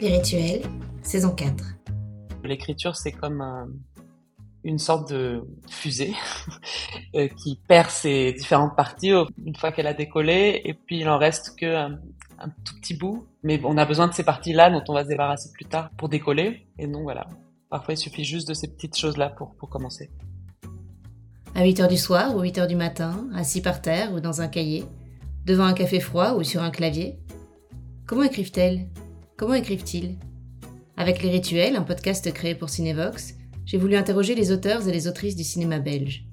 Les rituels, saison 4. L'écriture, c'est comme une sorte de fusée euh, qui perd ses différentes parties une fois qu'elle a décollé, et puis il en reste que un, tout petit bout. Mais on a besoin de ces parties-là dont on va se débarrasser plus tard pour décoller. Et donc voilà, parfois il suffit juste de ces petites choses-là pour, pour commencer. À 8 h du soir ou 8 h du matin, assis par terre ou dans un cahier, devant un café froid ou sur un clavier. Comment écrivent-elles? Comment écrivent-ils? Avec Les Rituels, un podcast créé pour Cinevox, j'ai voulu interroger les auteurs et les autrices du cinéma belge.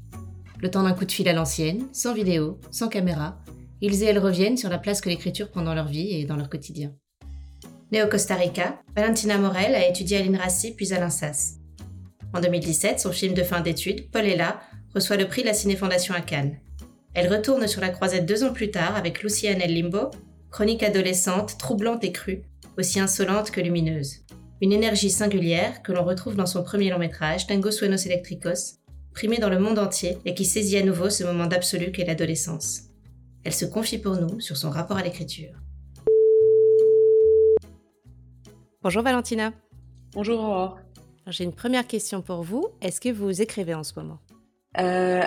Le temps d'un coup de fil à l'ancienne, sans vidéo, sans caméra, ils et elles reviennent sur la place que l'écriture prend dans leur vie et dans leur quotidien. Née au Costa Rica, Valentina Morel a étudié à l'INRACI puis à l'INSAS. En 2017, son film de fin d'études, Paul est là, reçoit le prix de la Ciné-Fondation à Cannes. Elle retourne sur la croisette deux ans plus tard avec Lucia Annel Limbo, chronique adolescente, troublante et crue, aussi insolente que lumineuse. Une énergie singulière que l'on retrouve dans son premier long métrage, Tango Suenos Electricos, primé dans le monde entier et qui saisit à nouveau ce moment d'absolu qu'est l'adolescence. Elle se confie pour nous sur son rapport à l'écriture. Bonjour Valentina. Bonjour Aurore. J'ai une première question pour vous. Est-ce que vous écrivez en ce moment? Euh,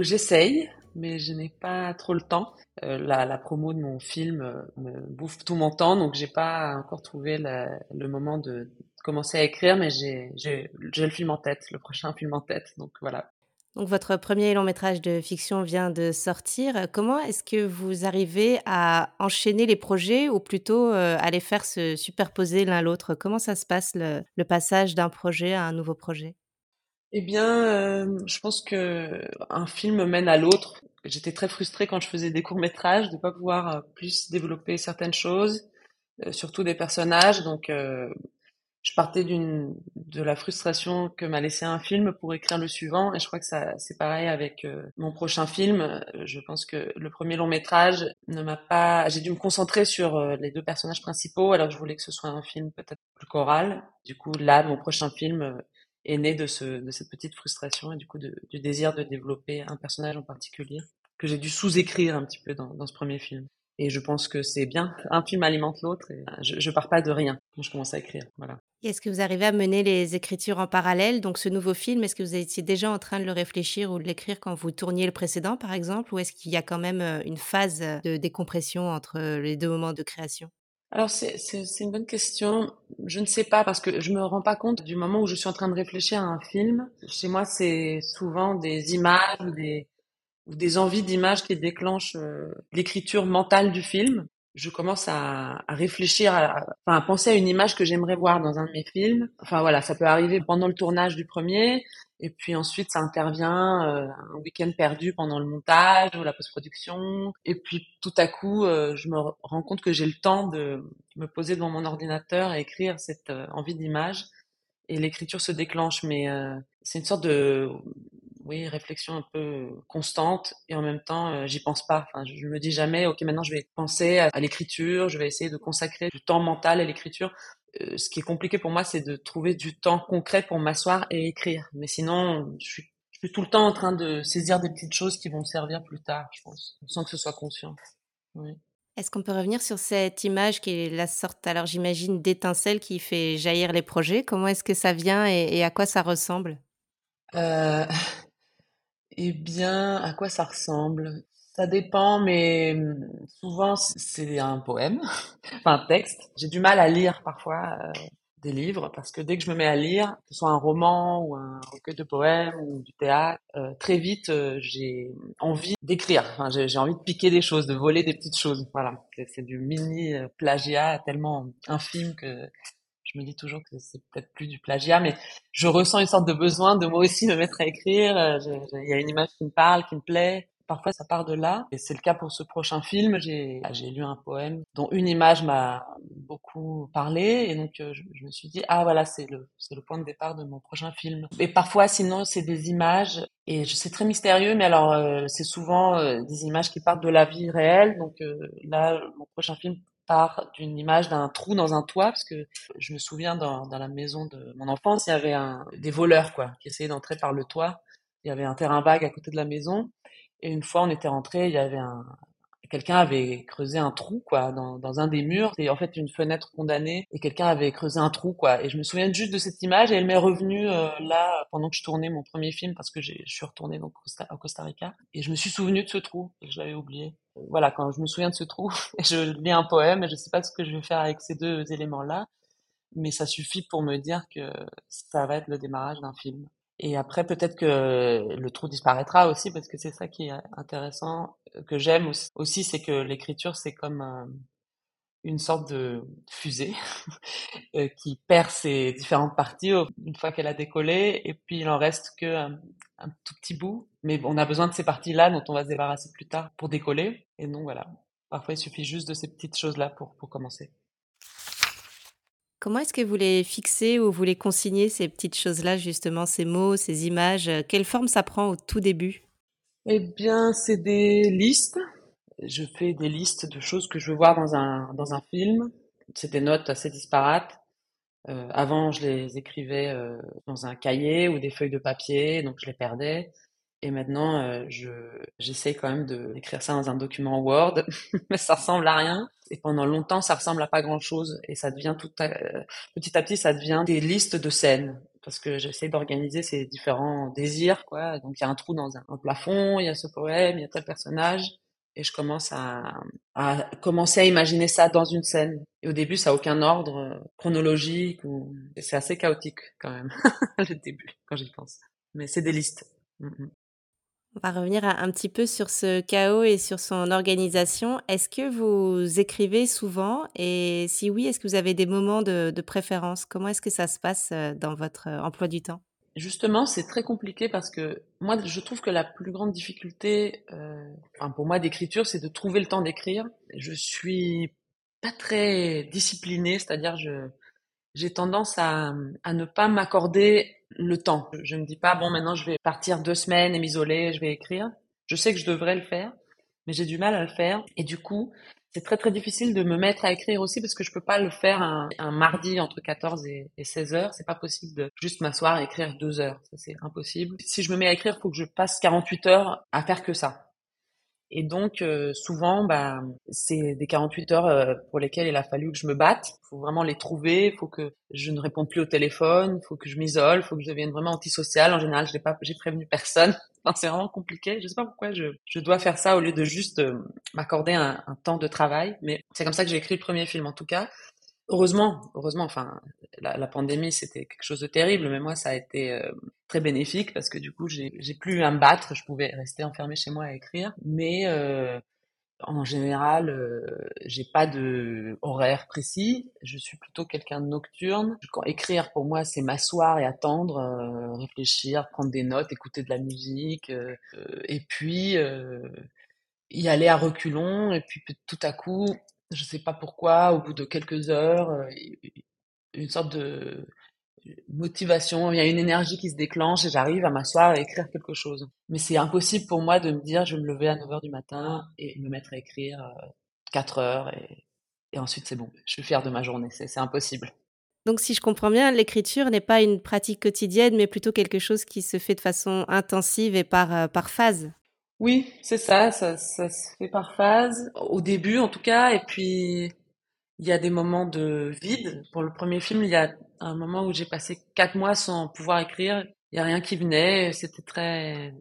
J'essaye mais je n'ai pas trop le temps. Euh, la, promo de mon film euh, bouffe tout mon temps, donc j'ai pas encore trouvé le moment de commencer à écrire, mais j'ai le film en tête, le prochain film en tête, donc voilà. Donc votre premier long métrage de fiction vient de sortir. Comment est-ce que vous arrivez à enchaîner les projets ou plutôt euh, à les faire se superposer l'un l'autre? Comment ça se passe le passage d'un projet à un nouveau projet? Eh bien, euh, je pense que un film mène à l'autre. J'étais très frustrée quand je faisais des courts métrages de pas pouvoir euh, plus développer certaines choses, euh, surtout des personnages. Donc, je partais d'une de la frustration que m'a laissé un film pour écrire le suivant. Et je crois que ça c'est pareil avec mon prochain film. Je pense que le premier long métrage ne m'a pas. J'ai dû me concentrer sur les deux personnages principaux, alors que je voulais que ce soit un film peut-être plus choral. Du coup, là, mon prochain film est né de, ce, de cette petite frustration et du coup du désir de développer un personnage en particulier que j'ai dû sous-écrire un petit peu dans, dans, ce premier film. Et je pense que c'est bien. Un film alimente l'autre et je, je pars pas de rien quand je commence à écrire. Voilà. Est-ce que vous arrivez à mener les écritures en parallèle? Donc ce nouveau film, est-ce que vous étiez déjà en train de le réfléchir ou de l'écrire quand vous tourniez le précédent par exemple? Ou est-ce qu'il y a quand même euh, une phase de décompression entre les deux moments de création? Alors c'est une bonne question. Je ne sais pas parce que je me rends pas compte du moment où je suis en train de réfléchir à un film. Chez moi, c'est souvent des images ou des, ou des envies d'images qui déclenchent euh, l'écriture mentale du film. Je commence à, à réfléchir, à, enfin, à penser à une image que j'aimerais voir dans un de mes films. Enfin voilà, ça peut arriver pendant le tournage du premier. Et puis ensuite, ça intervient euh, un week-end perdu pendant le montage ou la post-production. Et puis tout à coup, euh, je me rends compte que j'ai le temps de me poser devant mon ordinateur et écrire cette euh, envie d'image. Et l'écriture se déclenche, mais c'est une sorte de oui réflexion un peu constante et en même temps j'y pense pas. Enfin, je, me dis jamais ok maintenant je vais penser à l'écriture, je vais essayer de consacrer du temps mental à l'écriture euh, ce qui est compliqué pour moi, c'est de trouver du temps concret pour m'asseoir et écrire. Mais sinon, je suis, je suis, tout le temps en train de saisir des petites choses qui vont me servir plus tard, je pense, sans que ce soit conscient. Oui. Est-ce qu'on peut revenir sur cette image qui est la sorte, alors j'imagine, d'étincelle qui fait jaillir les projets? Comment est-ce que ça vient et, et à quoi ça ressemble? Euh, Eh bien, à quoi ça ressemble? Ça dépend, mais hum, souvent c'est un poème, enfin un texte. J'ai du mal à lire parfois euh, des livres parce que dès que je me mets à lire, que ce soit un roman ou un recueil de poèmes ou du théâtre, euh, très vite euh, j'ai envie d'écrire. Enfin, j'ai envie de piquer des choses, de voler des petites choses. Voilà, c'est du mini plagiat tellement infime que je me dis toujours que c'est peut-être plus du plagiat, mais je ressens une sorte de besoin de moi aussi me mettre à écrire. Il y a une image qui me parle, qui me plaît parfois ça part de là. Et c'est le cas pour ce prochain film. J'ai lu un poème dont une image m'a beaucoup parlé. Et donc euh, je, me suis dit, ah voilà, c'est le, point de départ de mon prochain film. Et parfois, sinon, c'est des images. Et c'est très mystérieux, mais alors euh, c'est souvent euh, des images qui partent de la vie réelle. Donc là, mon prochain film part d'une image d'un trou dans un toit, parce que je me souviens dans, la maison de mon enfance, il y avait des voleurs quoi, qui essayaient d'entrer par le toit. Il y avait un terrain vague à côté de la maison. Et une fois, on était rentré, il y avait un, quelqu'un avait creusé un trou quoi dans, dans un des murs. Et en fait une fenêtre condamnée et quelqu'un avait creusé un trou quoi. Et je me souviens juste de cette image et elle m'est revenue euh, là pendant que je tournais mon premier film parce que je suis retournée donc au Costa Rica. Et je me suis souvenu de ce trou et je l'avais oublié. Voilà quand je me souviens de ce trou et je lis un poème et je sais pas ce que je vais faire avec ces deux éléments là mais ça suffit pour me dire que ça va être le démarrage d'un film et après, peut-être que le trou disparaîtra aussi, parce que c'est ça qui est intéressant, que j'aime aussi, c'est que l'écriture, c'est comme euh, une sorte de fusée euh, qui perd ses différentes parties une fois qu'elle a décollé, et puis il en reste que un, tout petit bout. Mais on a besoin de ces parties-là dont on va se débarrasser plus tard pour décoller. Et donc voilà, parfois il suffit juste de ces petites choses-là pour, pour commencer. Comment est-ce que vous les fixez ou vous les consignez, ces petites choses-là, justement, ces mots, ces images? Quelle forme ça prend au tout début? Eh bien, c'est des listes. Je fais des listes de choses que je veux voir dans un, dans un film. C'est des notes assez disparates. Euh, avant, je les écrivais euh, dans un cahier ou des feuilles de papier, donc je les perdais. Et maintenant, euh, je j'essaie quand même d'écrire ça dans un document Word, mais ça ressemble à rien. Et pendant longtemps, ça ressemble à pas grand-chose. Et ça devient tout à, petit à petit, ça devient des listes de scènes parce que j'essaie d'organiser ces différents désirs, quoi. Donc il y a un trou dans un, plafond, il y a ce poème, il y a tel personnage, et je commence à, à commencer à imaginer ça dans une scène. Et au début, ça a aucun ordre chronologique ou c'est assez chaotique quand même le début quand j'y pense. Mais c'est des listes. Mm -hmm. On va revenir un petit peu sur ce chaos et sur son organisation. Est-ce que vous écrivez souvent Et si oui, est-ce que vous avez des moments de, préférence? Comment est-ce que ça se passe euh, dans votre euh, emploi du temps? Justement, c'est très compliqué parce que moi, je trouve que la plus grande difficulté, euh, enfin pour moi, d'écriture, c'est de trouver le temps d'écrire. Je suis pas très disciplinée, c'est-à-dire je j'ai tendance à, à ne pas m'accorder le temps. Je ne me dis pas, bon, maintenant je vais partir deux semaines et m'isoler, je vais écrire. Je sais que je devrais le faire, mais j'ai du mal à le faire. Et du coup, c'est très très difficile de me mettre à écrire aussi parce que je peux pas le faire un, mardi entre 14 et, et 16 heures. C'est pas possible de juste m'asseoir et écrire deux heures. C'est impossible. Si je me mets à écrire, faut que je passe 48 heures à faire que ça. Et donc, euh, souvent, bah, c'est des 48 heures euh, pour lesquelles il a fallu que je me batte. Il faut vraiment les trouver. Il faut que je ne réponde plus au téléphone. Il faut que je m'isole. Il faut que je devienne vraiment antisociale. En général, je n'ai pas, j'ai prévenu personne. C'est vraiment compliqué. Je sais pas pourquoi je, je dois faire ça au lieu de juste euh, m'accorder un, un, temps de travail. Mais c'est comme ça que j'ai écrit le premier film, en tout cas. Heureusement, heureusement, enfin, la, la pandémie, c'était quelque chose de terrible, mais moi, ça a été euh, très bénéfique parce que du coup, j'ai plus à me battre, je pouvais rester enfermée chez moi à écrire, mais euh, en général, euh, j'ai pas de horaire précis. Je suis plutôt quelqu'un de nocturne. Quand écrire pour moi, c'est m'asseoir et attendre, euh, réfléchir, prendre des notes, écouter de la musique, euh, et puis y aller à reculons, et puis tout à coup je sais pas pourquoi, au bout de quelques heures, euh, une sorte de motivation, il y a une énergie qui se déclenche et j'arrive à m'asseoir et écrire quelque chose. Mais c'est impossible pour moi de me dire je vais me lever à 9 heures du matin et me mettre à écrire 4 euh, heures et, ensuite c'est bon, je suis fière de ma journée, c'est impossible. Donc si je comprends bien, l'écriture n'est pas une pratique quotidienne, mais plutôt quelque chose qui se fait de façon intensive et euh, par phase. Oui, c'est ça, ça, ça se fait par phase, au début en tout cas, et puis il y a des moments de vide. Pour le premier film, il y a un moment où j'ai passé quatre mois sans pouvoir écrire, il n'y a rien qui venait, c'était très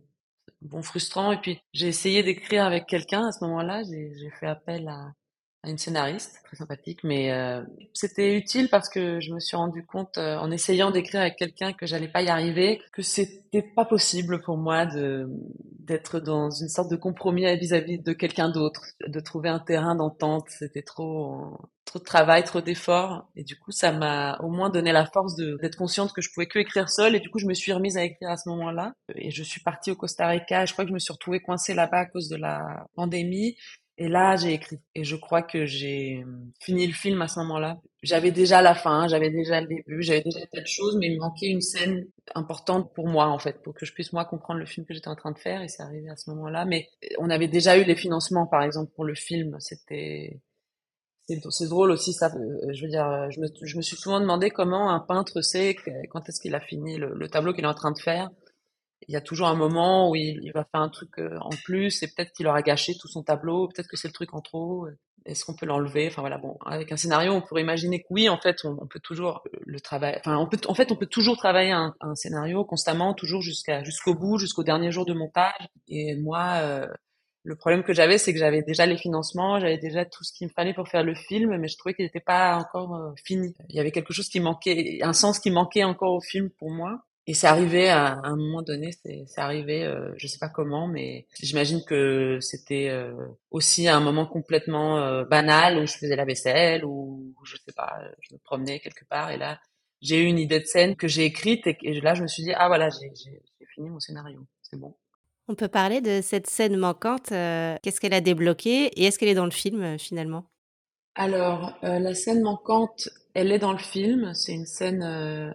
bon frustrant. Et puis j'ai essayé d'écrire avec quelqu'un à ce moment-là, j'ai fait appel à, à une scénariste très sympathique, mais euh, c'était utile parce que je me suis rendu compte euh, en essayant d'écrire avec quelqu'un que j'allais pas y arriver, que c'était pas possible pour moi de d'être dans une sorte de compromis vis-à-vis de quelqu'un d'autre, de trouver un terrain d'entente. C'était trop trop de travail, trop d'efforts, et du coup ça m'a au moins donné la force d'être consciente que je pouvais que écrire seule, et du coup je me suis remise à écrire à ce moment-là, et je suis partie au Costa Rica. Je crois que je me suis retrouvée coincée là-bas à cause de la pandémie. Et là, j'ai écrit. Et je crois que j'ai fini le film à ce moment-là. J'avais déjà la fin, j'avais déjà le début, j'avais déjà tas de choses, mais il me manquait une scène importante pour moi, en fait, pour que je puisse, moi, comprendre le film que j'étais en train de faire. Et c'est arrivé à ce moment-là. Mais on avait déjà eu les financements, par exemple, pour le film. C'était... C'est drôle aussi, ça. Euh, je veux dire, je me, je me suis souvent demandé comment un peintre sait quand est-ce qu'il a fini le tableau qu'il est en train de faire. Il y a toujours un moment où il, va faire un truc en plus et peut-être qu'il aura gâché tout son tableau, peut-être que c'est le truc en trop. Est-ce qu'on peut l'enlever? Enfin voilà, bon, avec un scénario, on pourrait imaginer que oui, en fait, on, peut toujours le travailler. Enfin, on peut, en fait, on peut toujours travailler un, scénario constamment, toujours jusqu'à jusqu'au bout, jusqu'au dernier jour de montage. Et moi, euh, le problème que j'avais, c'est que j'avais déjà les financements, j'avais déjà tout ce qu'il me fallait pour faire le film, mais je trouvais qu'il n'était pas encore euh, fini. Il y avait quelque chose qui manquait, un sens qui manquait encore au film pour moi. Et c'est arrivé à, un moment donné, c'est arrivé, euh, je sais pas comment, mais j'imagine que c'était euh, aussi un moment complètement euh, banal où je faisais la vaisselle ou je sais pas, je me promenais quelque part et là j'ai eu une idée de scène que j'ai écrite et, et, là je me suis dit ah voilà j'ai fini mon scénario, c'est bon. On peut parler de cette scène manquante. Qu'est-ce qu'elle a débloqué et est-ce qu'elle est dans le film finalement? Alors la scène manquante, elle est dans le film. C'est une scène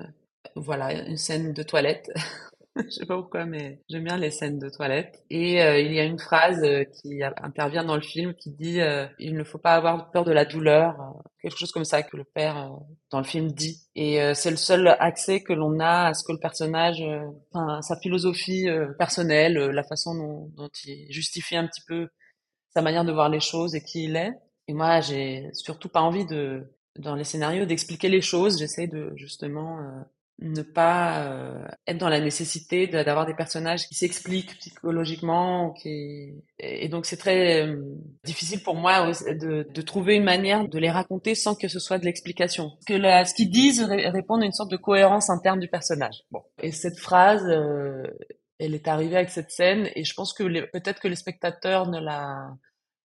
voilà, une scène de toilette. je sais pas pourquoi, mais j'aime bien les scènes de toilette. Et euh, il y a une phrase euh, qui intervient dans le film qui dit euh, il ne faut pas avoir peur de la douleur, quelque chose comme ça que le père dans le film dit. Et c'est le seul accès que l'on a à ce que le personnage, enfin sa philosophie personnelle, la façon dont, dont il justifie un petit peu sa manière de voir les choses et qui il est. Et moi, j'ai surtout pas envie de dans les scénarios d'expliquer les choses. J'essaie de justement ne pas euh, être dans la nécessité d'avoir des personnages qui s'expliquent psychologiquement et donc c'est très euh, difficile pour moi de, trouver une manière de les raconter sans que ce soit de l'explication. Que ce qu'ils disent répond à une sorte de cohérence interne du personnage. Bon. Et cette phrase euh, elle est arrivée avec cette scène et je pense que peut-être que les spectateurs ne la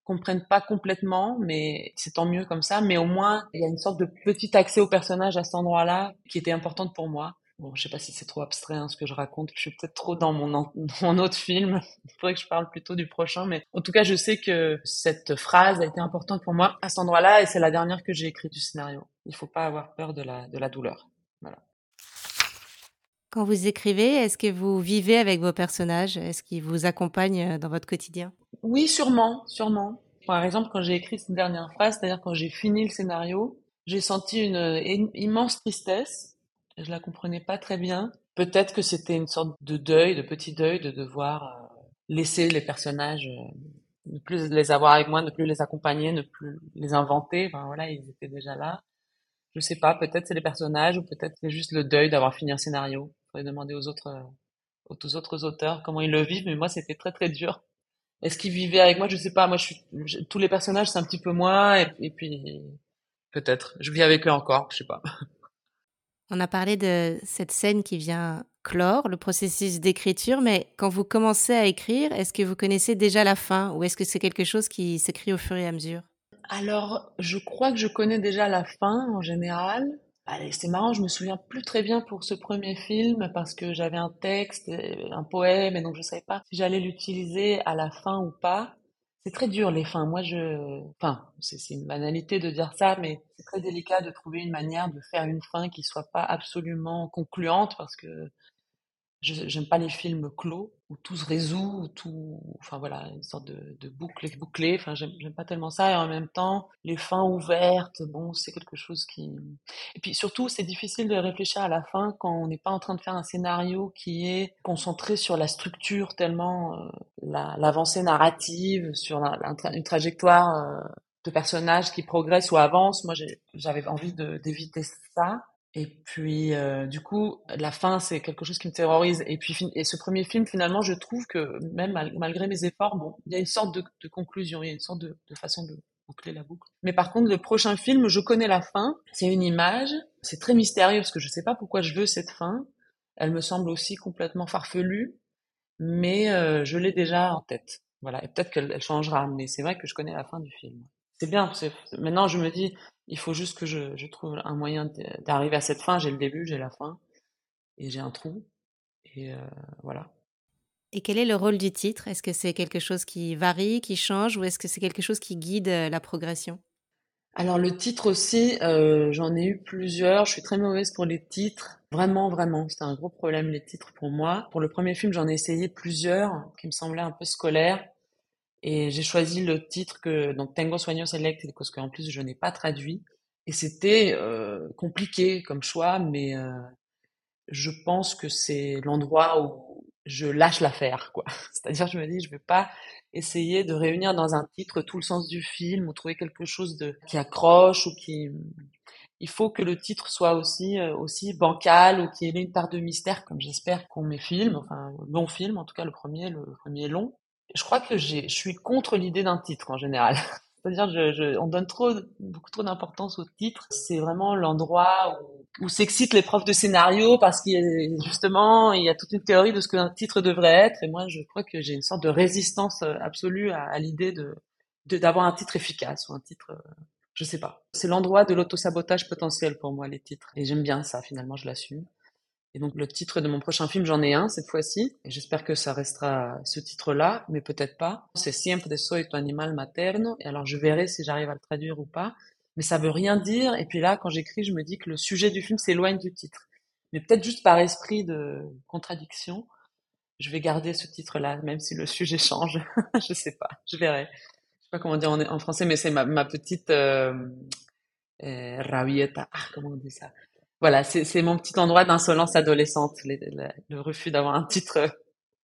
comprennent pas complètement, mais c'est tant mieux comme ça. Mais au moins, il y a une sorte de petit accès au personnage à cet endroit-là qui était importante pour moi. Bon, je sais pas si c'est trop abstrait hein, ce que je raconte. Je suis peut-être trop dans mon, mon autre film. Il faudrait que je parle plutôt du prochain. Mais en tout cas, je sais que cette phrase a été importante pour moi à cet endroit-là et c'est la dernière que j'ai écrite du scénario. Il faut pas avoir peur de la, de la douleur. Quand vous écrivez, est-ce que vous vivez avec vos personnages? Est-ce qu'ils vous accompagnent dans votre quotidien? Oui, sûrement, sûrement. Par exemple, quand j'ai écrit cette dernière phrase, c'est-à-dire quand j'ai fini le scénario, j'ai senti une, immense tristesse. Je la comprenais pas très bien. Peut-être que c'était une sorte de deuil, de petit deuil, de devoir euh, laisser les personnages, euh, ne plus les avoir avec moi, ne plus les accompagner, ne plus les inventer. Voilà, ils étaient déjà là. Je sais pas, peut-être c'est les personnages ou peut-être c'est juste le deuil d'avoir fini un scénario. Faudrait demander aux autres, euh, aux autres auteurs comment ils le vivent, mais moi c'était très très dur. Est-ce qu'il vivait avec moi? Je sais pas. Moi, je suis tous les personnages, c'est un petit peu moi, et, puis peut-être. Je vis avec eux encore. Je sais pas. On a parlé de cette scène qui vient clore le processus d'écriture, mais quand vous commencez à écrire, est-ce que vous connaissez déjà la fin ou est-ce que c'est quelque chose qui s'écrit au fur et à mesure? Alors, je crois que je connais déjà la fin en général. Allez, c'est marrant, je me souviens plus très bien pour ce premier film parce que j'avais un texte, un poème, et donc je savais pas si j'allais l'utiliser à la fin ou pas. C'est très dur les fins. Moi, je, enfin, c'est une banalité de dire ça, mais c'est très délicat de trouver une manière de faire une fin qui soit pas absolument concluante parce que j'aime pas les films clos où tout se résout, où tout, enfin voilà, une sorte de, de boucle bouclée. Enfin, j'aime pas tellement ça. Et en même temps, les fins ouvertes, bon, c'est quelque chose qui. Et puis surtout, c'est difficile de réfléchir à la fin quand on n'est pas en train de faire un scénario qui est concentré sur la structure tellement euh, l'avancée narrative, sur une trajectoire euh, de personnages qui progressent ou avancent. Moi, j'avais envie d'éviter ça. Et puis, euh, du coup, la fin, c'est quelque chose qui me terrorise. Et puis, et ce premier film, finalement, je trouve que même malgré mes efforts, bon, il y a une sorte de, conclusion, il y a une sorte de, façon de boucler la boucle. Mais par contre, le prochain film, je connais la fin. C'est une image. C'est très mystérieux parce que je sais pas pourquoi je veux cette fin. Elle me semble aussi complètement farfelue, mais euh, je l'ai déjà en tête. Voilà. Et peut-être qu'elle changera, mais c'est vrai que je connais la fin du film. C'est bien. Maintenant, je me dis, il faut juste que je, je trouve un moyen d'arriver à cette fin. J'ai le début, j'ai la fin, et j'ai un trou. Et euh, voilà. Et quel est le rôle du titre? Est-ce que c'est quelque chose qui varie, qui change, ou est-ce que c'est quelque chose qui guide euh, la progression? Alors le titre aussi, euh, j'en ai eu plusieurs. Je suis très mauvaise pour les titres. Vraiment, vraiment, c'était un gros problème les titres pour moi. Pour le premier film, j'en ai essayé plusieurs qui me semblaient un peu scolaires. Et j'ai choisi le titre que donc Tango Sueño Select parce qu'en plus je n'ai pas traduit et c'était euh, compliqué comme choix, mais euh, je pense que c'est l'endroit où je lâche l'affaire, quoi. C'est-à-dire, je me dis, je vais pas essayer de réunir dans un titre tout le sens du film ou trouver quelque chose de qui accroche ou qui il faut que le titre soit aussi euh, aussi bancal ou qu'il ait une part de mystère comme j'espère qu'ont mes films enfin long film en tout cas le premier le premier long je crois que je suis contre l'idée d'un titre en général c'est-à-dire je, je, on donne trop beaucoup trop d'importance au titre c'est vraiment l'endroit où, où s'excitent les profs de scénario parce qu'il y a justement il y a toute une théorie de ce qu'un titre devrait être et moi je crois que j'ai une sorte de résistance euh, absolue à, à l'idée de d'avoir un titre efficace ou un titre euh, je sais pas. C'est l'endroit de l'autosabotage potentiel pour moi, les titres. Et j'aime bien ça, finalement, je l'assume. Et donc, le titre de mon prochain film, j'en ai un cette fois-ci. J'espère que ça restera ce titre-là, mais peut-être pas. C'est Siempre soy tu animal materno. Et alors, je verrai si j'arrive à le traduire ou pas. Mais ça veut rien dire. Et puis là, quand j'écris, je me dis que le sujet du film s'éloigne du titre. Mais peut-être juste par esprit de contradiction, je vais garder ce titre-là, même si le sujet change. je sais pas. Je verrai sais pas comment dire en, français, mais c'est ma, petite euh, euh. Ah, comment on dit ça? Voilà, c'est mon petit endroit d'insolence adolescente, le refus d'avoir un titre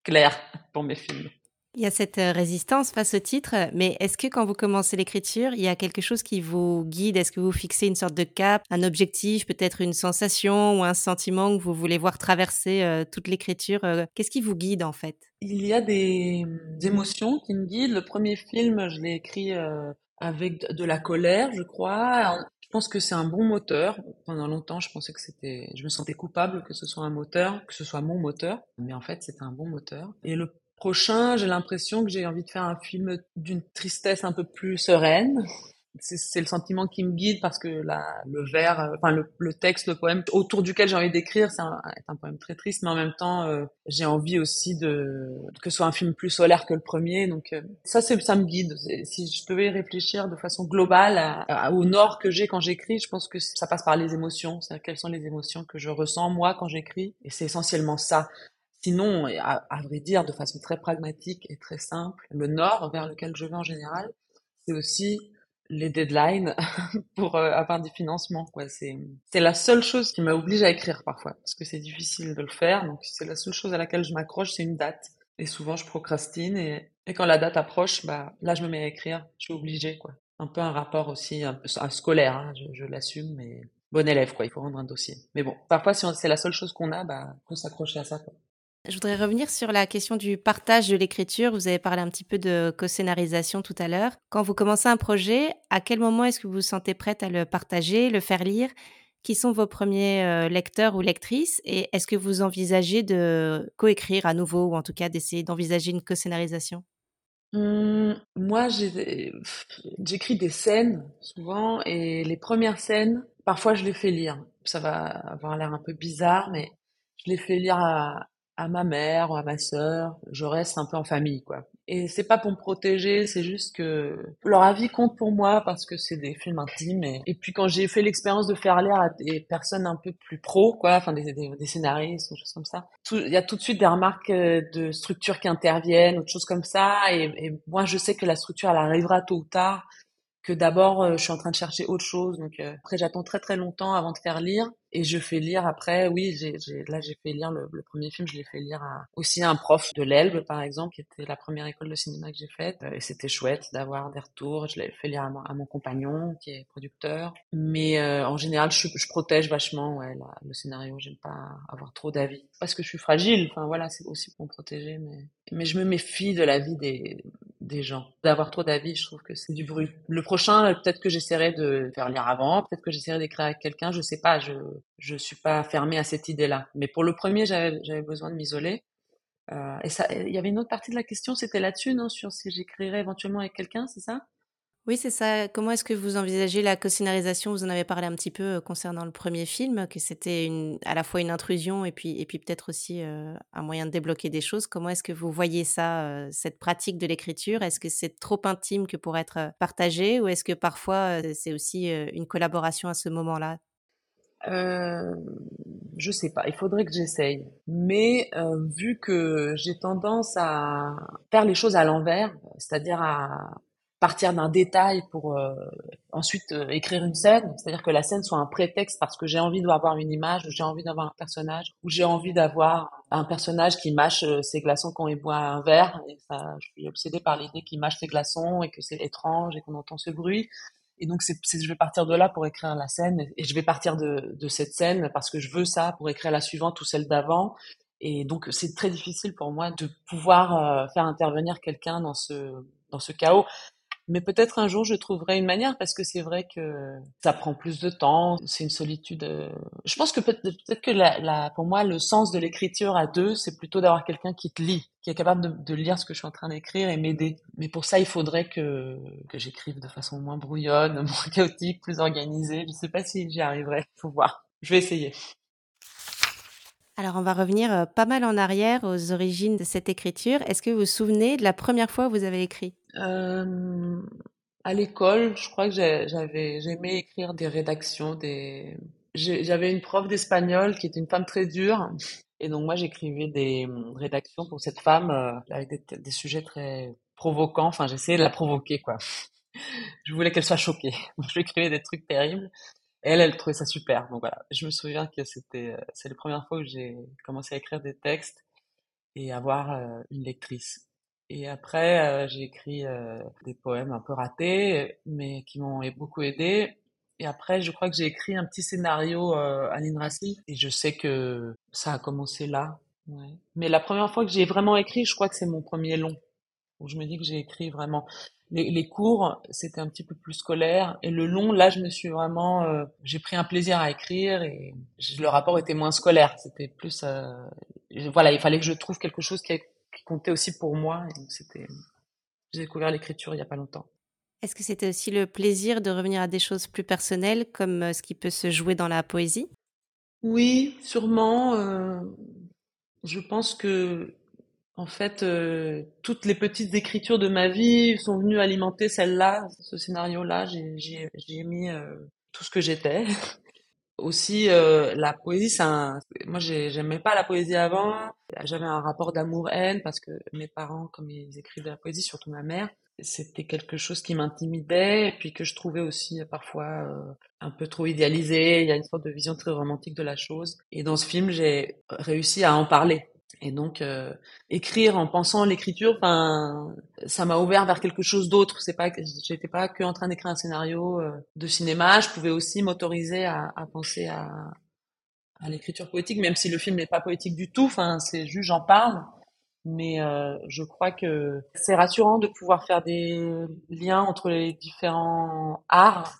clair pour mes films. Il y a cette euh, résistance face au titre, mais est-ce que quand vous commencez l'écriture, il y a quelque chose qui vous guide? Est-ce que vous fixez une sorte de cap, un objectif, peut-être une sensation ou un sentiment que vous voulez voir traverser euh, toute l'écriture euh, Qu'est-ce qui vous guide en fait? Il y a des, émotions qui me guident. Le premier film, je l'ai écrit avec de la colère, je crois. Je pense que c'est un bon moteur. Pendant longtemps, je pensais que c'était, je me sentais coupable que ce soit un moteur, que ce soit mon moteur. Mais en fait, c'était un bon moteur. Et le prochain, j'ai l'impression que j'ai envie de faire un film d'une tristesse un peu plus sereine. C'est le sentiment qui me guide parce que la, le vers, euh, enfin le, le, texte, le poème autour duquel j'ai envie d'écrire, c'est un, un, poème très triste, mais en même temps, euh, j'ai envie aussi de que ce soit un film plus solaire que le premier. Donc euh, ça, ça me guide. Si je devais réfléchir de façon globale au nord que j'ai quand j'écris, je pense que ça passe par les émotions. C'est quelles sont les émotions que je ressens moi quand j'écris, et c'est essentiellement ça. Sinon, à, à, vrai dire, de façon très pragmatique et très simple, le nord vers lequel je vais en général, c'est aussi les deadlines pour euh, avoir des financements. Quoi. C'est, c'est la seule chose qui m'oblige à écrire parfois, parce que c'est difficile de le faire. Donc c'est la seule chose à laquelle je m'accroche, c'est une date. Et souvent, je procrastine. Et, et quand la date approche, bah, là, je me mets à écrire. Je suis obligée. Quoi. Un peu un rapport aussi un scolaire, hein, je, je l'assume, mais bon élève, quoi. Il faut rendre un dossier. Mais bon, parfois, si c'est la seule chose qu'on a, bah, faut s'accrocher à ça. Quoi. Je voudrais revenir sur la question du partage de l'écriture. Vous avez parlé un petit peu de co-scénarisation tout à l'heure. Quand vous commencez un projet, à quel moment est-ce que vous vous sentez prête à le partager, le faire lire? Qui sont vos premiers euh, lecteurs ou lectrices? Et est-ce que vous envisagez de coécrire à nouveau ou en tout cas d'essayer d'envisager une co-scénarisation? Mmh, moi, j'écris des scènes souvent et les premières scènes, parfois je les fais lire. Ça va avoir l'air un peu bizarre, mais je les fais lire à, à ma mère ou à ma sœur, je reste un peu en famille, quoi. Et c'est pas pour me protéger, c'est juste que leur avis compte pour moi parce que c'est des films intimes. Et, et puis quand j'ai fait l'expérience de faire lire à des personnes un peu plus pro, quoi, enfin des, des, des scénaristes ou choses comme ça, il y a tout de suite des remarques euh, de structure qui interviennent ou de choses comme ça. Et, et moi, je sais que la structure, elle arrivera tôt ou tard que d'abord euh, je suis en train de chercher autre chose. Donc euh, après j'attends très très longtemps avant de faire lire et je fais lire après. Oui, j'ai, là j'ai fait lire le, premier film, je l'ai fait lire à, aussi à un prof de l'Elbe par exemple, qui était la première école de cinéma que j'ai faite. Euh, et c'était chouette d'avoir des retours. Je l'ai fait lire à mon, compagnon qui est producteur. Mais en général, je, protège vachement ouais, le scénario. J'aime pas avoir trop d'avis parce que je suis fragile. Enfin voilà, c'est aussi pour me protéger. Mais mais je me méfie de la vie des des gens. D'avoir trop d'avis, je trouve que c'est du bruit. Le prochain, peut-être que j'essaierai de faire lire avant, peut-être que j'essaierai d'écrire avec quelqu'un, je sais pas, je je suis pas fermée à cette idée-là. Mais pour le premier, j'avais besoin de m'isoler. Euh, et il y avait une autre partie de la question, c'était là-dessus, non, sur si j'écrirais éventuellement avec quelqu'un, c'est ça? Oui, c'est ça. Comment est-ce que vous envisagez la co-scénarisation? Vous en avez parlé un petit peu euh, concernant le premier film, que c'était à la fois une intrusion et puis, peut-être aussi euh, un moyen de débloquer des choses. Comment est-ce que vous voyez ça, cette pratique de l'écriture? Est-ce que c'est trop intime que pour être partagé? Ou est-ce que parfois c'est aussi une collaboration à ce moment-là? Euh, je sais pas, il faudrait que j'essaye. Mais vu que j'ai tendance à faire les choses à l'envers, c'est-à-dire à partir d'un détail pour euh, ensuite euh, écrire une scène, c'est-à-dire que la scène soit un prétexte parce que j'ai envie d'avoir une image, ou j'ai envie d'avoir un personnage, ou j'ai envie d'avoir un personnage qui mâche ses glaçons quand il boit un verre. Et je suis obsédée par l'idée qu'il mâche ses glaçons et que c'est étrange et qu'on entend ce bruit. Et donc, c'est, je vais partir de là pour écrire la scène. Et je vais partir de, de cette scène parce que je veux ça pour écrire la suivante ou celle d'avant. Et donc, c'est très difficile pour moi de pouvoir faire intervenir quelqu'un dans ce, dans ce chaos. Mais peut-être un jour je trouverai une manière parce que c'est vrai que ça prend plus de temps, c'est une solitude. Euh, je pense que peut-être que pour moi le sens de l'écriture à deux, c'est plutôt d'avoir quelqu'un qui te lit, qui est capable de, lire ce que je suis en train d'écrire et m'aider. Mais pour ça, il faudrait que, j'écrive de façon moins brouillonne, moins chaotique, plus organisée. Je sais pas si j'y arriverai. Faut voir. Je vais essayer. Alors, on va revenir euh, pas mal en arrière aux origines de cette écriture. Est-ce que vous vous souvenez de la première fois où vous avez écrit? Euh, À l'école, je crois que j'avais j'aimais écrire des rédactions. Des... J'avais une prof d'espagnol qui était une femme très dure. Et donc, moi, j'écrivais des hum, rédactions pour cette femme euh, avec des, sujets très provocants. Enfin, j'essayais de la provoquer, quoi. je voulais qu'elle soit choquée. je écrivais des trucs terribles elle, elle trouvait ça super. Donc voilà, je me souviens que c'était, euh, c'est la première fois où j'ai commencé à écrire des textes et avoir une lectrice. Et après, euh, j'ai écrit des poèmes un peu ratés, mais qui m'ont beaucoup aidé. Et après, je crois que j'ai écrit un petit scénario à l'INRACI. Et je sais que ça a commencé là. Ouais. Mais la première fois que j'ai vraiment écrit, je crois que c'est mon premier long. Où je me dis que j'ai écrit vraiment les, cours, c'était un petit peu plus scolaire. Et le long, là, je me suis vraiment, euh, j'ai pris un plaisir à écrire et le rapport était moins scolaire. C'était plus, euh, voilà, il fallait que je trouve quelque chose qui, comptait aussi pour moi. C'était, j'ai découvert l'écriture il y a pas longtemps. Est-ce que c'était aussi le plaisir de revenir à des choses plus personnelles, comme euh, ce qui peut se jouer dans la poésie? Oui, sûrement. je pense que en fait, euh, toutes les petites écritures de ma vie sont venues alimenter celle-là, ce scénario-là. J'ai mis euh, tout ce que j'étais. Aussi, euh, la poésie, c'est un... moi, j'aimais pas la poésie avant. J'avais un rapport d'amour-haine parce que mes parents, comme ils écrivent de la poésie, surtout ma mère, c'était quelque chose qui m'intimidait et puis que je trouvais aussi parfois un peu trop idéalisé. Il y a une sorte de vision très romantique de la chose. Et dans ce film, j'ai réussi à en parler et donc euh, écrire en pensant l'écriture, enfin, ça m'a ouvert vers quelque chose d'autre. C'est pas, j'étais pas que en train d'écrire un scénario euh, de cinéma. Je pouvais aussi m'autoriser à, penser à, à l'écriture poétique, même si le film n'est pas poétique du tout. Enfin, c'est juste j'en parle. Mais euh, je crois que c'est rassurant de pouvoir faire des liens entre les différents arts.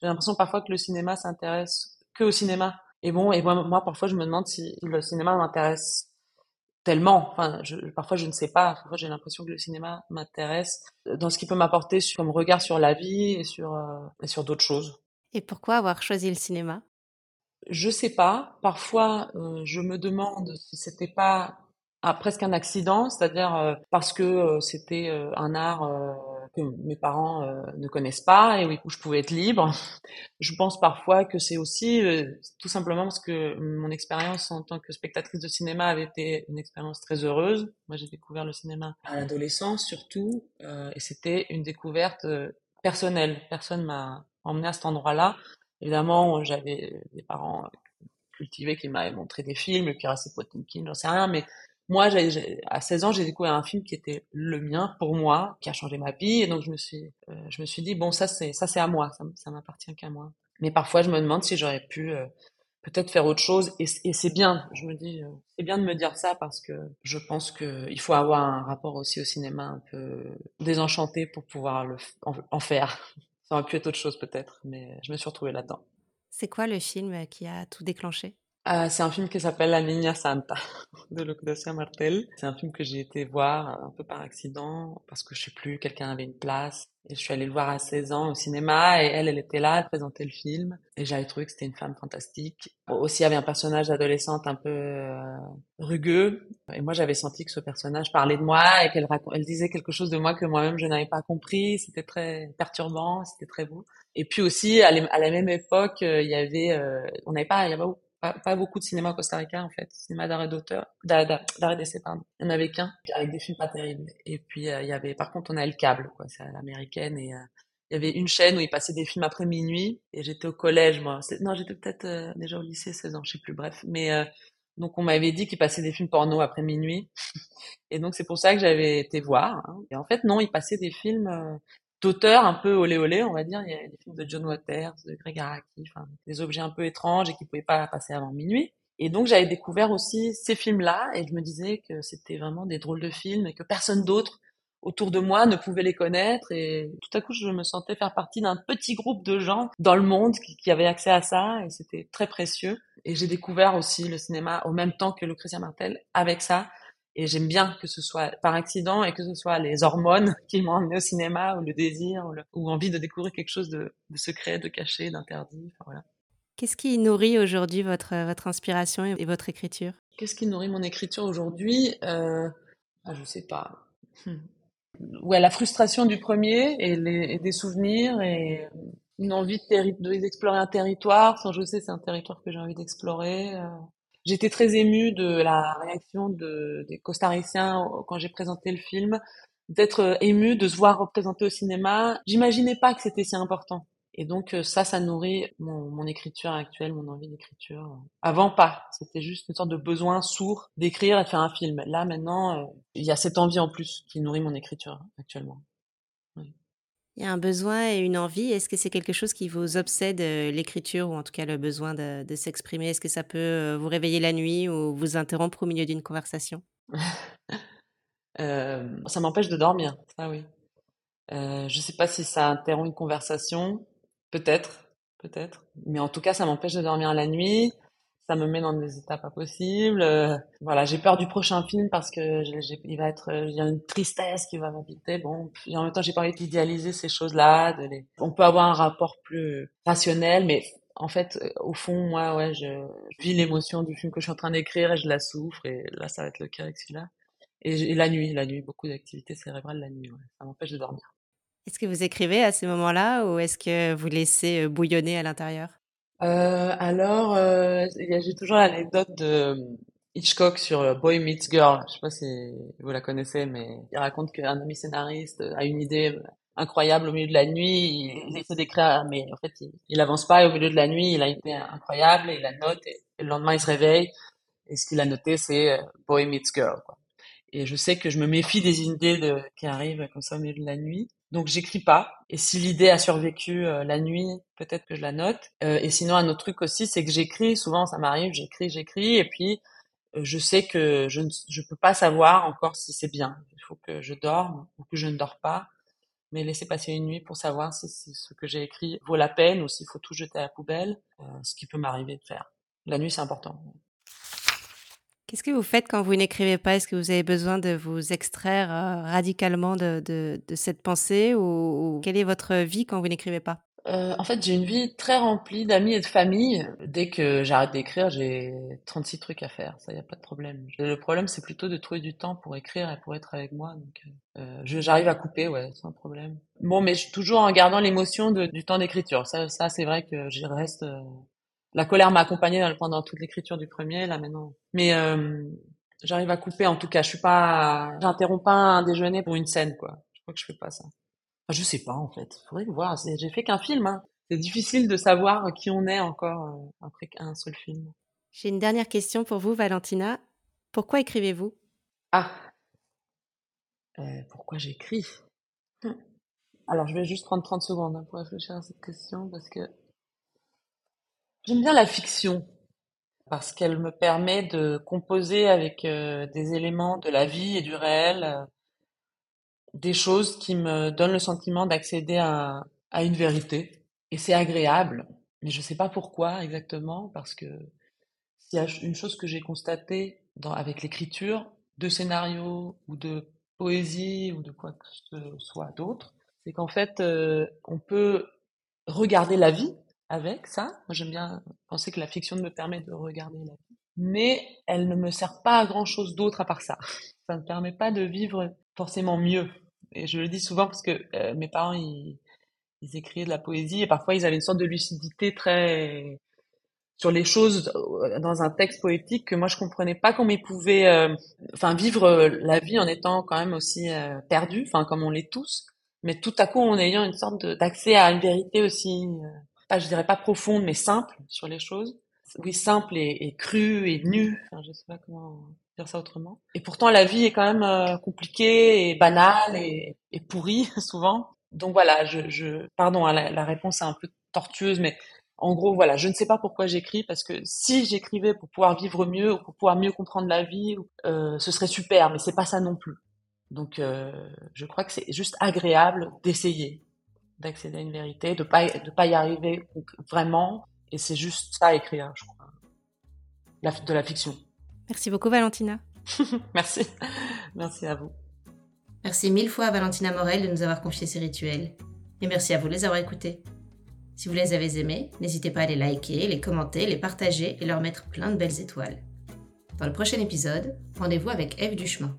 J'ai l'impression parfois que le cinéma s'intéresse que au cinéma. Et bon, et moi, moi, parfois, je me demande si le cinéma m'intéresse tellement. Enfin, je, parfois je ne sais pas. Parfois j'ai l'impression que le cinéma m'intéresse dans ce qui peut m'apporter comme regard sur la vie et sur euh, et sur d'autres choses. Et pourquoi avoir choisi le cinéma? Je sais pas. Parfois euh, je me demande si c'était pas ah, presque un accident, c'est-à-dire euh, parce que c'était un art que mes parents euh, ne connaissent pas et où je pouvais être libre. Je pense parfois que c'est aussi euh, tout simplement parce que mon expérience en tant que spectatrice de cinéma avait été une expérience très heureuse. Moi, j'ai découvert le cinéma à l'adolescence surtout euh, et c'était une découverte personnelle. Personne m'a emmené à cet endroit-là. Évidemment, j'avais des parents cultivés qui m'avaient montré des films, Kirasi Potemkin, j'en sais rien, mais moi, j'ai, à 16 ans, j'ai découvert un film qui était le mien pour moi, qui a changé ma vie, et donc je me suis, euh, je me suis dit bon, ça c'est, ça c'est à moi, ça, ça m'appartient qu'à moi. Mais parfois, je me demande si j'aurais pu euh, peut-être faire autre chose, et, c'est bien. Je me dis, euh, c'est bien de me dire ça parce que je pense que il faut avoir un rapport aussi au cinéma un peu désenchanté pour pouvoir le en faire. Ça aurait pu être autre chose peut-être, mais je me suis retrouvée là-dedans. C'est quoi le film qui a tout déclenché? Euh, c'est un film qui s'appelle La Niña Santa de Lucrecia Martel. C'est un film que j'ai été voir un peu par accident parce que je sais plus, quelqu'un avait une place et je suis allée le voir à 16 ans au cinéma et elle, elle était là, elle présentait le film et j'avais trouvé que c'était une femme fantastique. Aussi, il y avait un personnage adolescente un peu euh, rugueux et moi j'avais senti que ce personnage parlait de moi et qu'elle elle disait quelque chose de moi que moi-même je n'avais pas compris. C'était très perturbant, c'était très beau. Et puis aussi, à, la même époque, euh, il y avait, on n'avait pas, il y avait pas, beaucoup de cinéma au Costa Rica en fait, cinéma d'arrêt d'auteur, d'arrêt d'essai pardon. Il n'y en avait qu'un avec des films pas terribles. Et puis euh, il y avait, par contre, on a le câble quoi, c'est l'américaine et euh, il y avait une chaîne où ils passaient des films après minuit et j'étais au collège moi. Non, j'étais peut-être euh, déjà au lycée 16 ans, je sais plus. Bref, mais Donc on m'avait dit qu'il passait des films porno après minuit. Et donc c'est pour ça que j'avais été voir. Hein. Et en fait non, il passait des films euh, d'auteurs un peu olé olé, on va dire. Il y a des films de John Waters, de Greg Araki, enfin des objets un peu étranges et qui pouvaient pas passer avant minuit. Et donc j'avais découvert aussi ces films-là et je me disais que c'était vraiment des drôles de films et que personne d'autre autour de moi ne pouvait les connaître et tout à coup je me sentais faire partie d'un petit groupe de gens dans le monde qui, qui avaient accès à ça et c'était très précieux et j'ai découvert aussi le cinéma au même temps que Lucretia Martel avec ça et j'aime bien que ce soit par accident et que ce soit les hormones qui m'ont emmené au cinéma ou le désir ou, le, ou envie de découvrir quelque chose de, de secret, de caché, d'interdit. Enfin, voilà. Qu'est-ce qui nourrit aujourd'hui votre, votre inspiration et votre écriture? Qu'est-ce qui nourrit mon écriture aujourd'hui? Euh, ah, Je sais pas. Hmm ouais, la frustration du premier et, les, et des souvenirs et une envie d'explorer de, un territoire sans je sais c'est un territoire que j'ai envie d'explorer. Euh. J'étais très émue de la réaction de, des costariciens quand j'ai présenté le film, d'être émue de se voir représenté au cinéma. J'imaginais pas que c'était si important. Et donc euh, ça, ça nourrit mon, écriture actuelle, mon envie d'écriture. Avant pas, c'était juste une sorte de besoin sourd d'écrire et de faire un film. Là maintenant, euh, il y a cette envie en plus qui nourrit mon écriture actuellement. Il y a un besoin et une envie. Est-ce que c'est quelque chose qui vous obsède euh, l'écriture ou en tout cas le besoin de, s'exprimer? Est-ce que ça peut vous réveiller la nuit ou vous interrompre au milieu d'une conversation? Euh, Ça m'empêche de dormir, ça oui. Euh, je sais pas si ça interrompt une conversation. Peut-être, peut-être. Mais en tout cas, ça m'empêche de dormir la nuit. Ça me met dans des états pas possibles. Euh, voilà, j'ai peur du prochain film parce que il va il y a une tristesse qui va m'habiter. Bon, en même temps, j'ai pas envie d'idéaliser ces choses-là. On peut avoir un rapport plus rationnel, mais en fait, au fond, moi, ouais, je, vis l'émotion du film que je suis en train d'écrire et je la souffre. Et là, ça va être le cas avec celui-là. Et, et, la nuit, la nuit, beaucoup d'activités cérébrales la nuit. Ouais, ça m'empêche de dormir. Est-ce que vous écrivez à ces moments-là ou est-ce que vous laissez euh, bouillonner à l'intérieur? Euh, Alors, euh, j'ai toujours l'anecdote de euh, Hitchcock sur Boy Meets Girl. Je sais pas si vous la connaissez, mais il raconte qu'un ami scénariste a une idée incroyable au milieu de la nuit. Il, essaie d'écrire, mais en fait, il, avance pas. Et au milieu de la nuit, il a une idée incroyable et il la note. Et, le lendemain, il se réveille. Et ce qu'il a noté, c'est Boy Meets Girl. Et je sais que je me méfie des idées qui arrivent comme ça au milieu de la nuit. Donc j'écris pas. Et si l'idée a survécu euh, la nuit, peut-être que je la note. Euh, et sinon un autre truc aussi, c'est que j'écris. Souvent ça m'arrive, j'écris, j'écris, et puis euh, je sais que je ne peux pas savoir encore si c'est bien. Il faut que je dorme ou que je ne dors pas. Mais laisser passer une nuit pour savoir si, si ce que j'ai écrit vaut la peine ou s'il faut tout jeter à la poubelle, ce qui peut m'arriver de faire. La nuit c'est important. Qu'est-ce que vous faites quand vous n'écrivez pas? Est-ce que vous avez besoin de vous extraire euh, radicalement de, de, de, cette pensée ou, ou, quelle est votre vie quand vous n'écrivez pas? Euh, En fait, j'ai une vie très remplie d'amis et de famille. Dès que j'arrête d'écrire, j'ai 36 trucs à faire. Ça, y a pas de problème. Le problème, c'est plutôt de trouver du temps pour écrire et pour être avec moi. Donc, euh, j'arrive à couper, ouais, sans problème. Bon, mais toujours en gardant l'émotion du temps d'écriture. Ça, ça c'est vrai que j'y reste euh, la colère m'a accompagnée pendant toute l'écriture du premier, là maintenant. Mais euh, j'arrive à couper en tout cas. Je suis pas, j'interromps pas un déjeuner pour une scène quoi. Je crois que je fais pas ça. Enfin, je sais pas en fait. Faudrait voir. J'ai fait qu'un film. Hein. C'est difficile de savoir qui on est encore euh, après qu'un seul film. J'ai une dernière question pour vous, Valentina. Pourquoi écrivez-vous? Ah, euh, pourquoi j'écris? Hum. Alors, je vais juste prendre 30 secondes hein, pour réfléchir à cette question parce que J'aime bien la fiction parce qu'elle me permet de composer avec euh, des éléments de la vie et du réel, euh, des choses qui me donnent le sentiment d'accéder à, une vérité. Et c'est agréable, mais je ne sais pas pourquoi exactement, parce que s'il y a une chose que j'ai constatée avec l'écriture de scénarios ou de poésie ou de quoi que ce soit d'autre, c'est qu'en fait, euh, on peut regarder la vie avec ça. J'aime bien penser que la fiction me permet de regarder la vie. Mais elle ne me sert pas à grand chose d'autre à part ça. Ça ne me permet pas de vivre forcément mieux. Et je le dis souvent parce que euh, mes parents, ils, ils écrivaient de la poésie et parfois ils avaient une sorte de lucidité très sur les choses euh, dans un texte poétique que moi je comprenais pas comment ils pouvaient euh, enfin vivre la vie en étant quand même aussi euh, perdu enfin comme on l'est tous mais tout à coup en ayant une sorte d'accès à une vérité aussi pas, je dirais pas profonde, mais simple sur les choses. oui, simple et, cru et nu. Enfin, je sais pas comment dire ça autrement. Et pourtant, la vie est quand même euh, compliquée et banale et, et pourrie souvent. Donc voilà, je, je pardon, hein, la, la, réponse est un peu tortueuse, mais en gros, voilà, je ne sais pas pourquoi j'écris parce que si j'écrivais pour pouvoir vivre mieux ou pour pouvoir mieux comprendre la vie, euh, ce serait super, mais c'est pas ça non plus. Donc, euh, je crois que c'est juste agréable d'essayer d'accéder à une vérité, de pas de pas y arriver vraiment, et c'est juste ça écrire, je crois, la, de la fiction. Merci beaucoup, Valentina. merci, merci à vous. Merci mille fois à Valentina Morel de nous avoir confié ces rituels, et merci à vous de les avoir écoutés. Si vous les avez aimés, n'hésitez pas à les liker, les commenter, les partager et leur mettre plein de belles étoiles. Dans le prochain épisode, rendez-vous avec Eve Duchemin.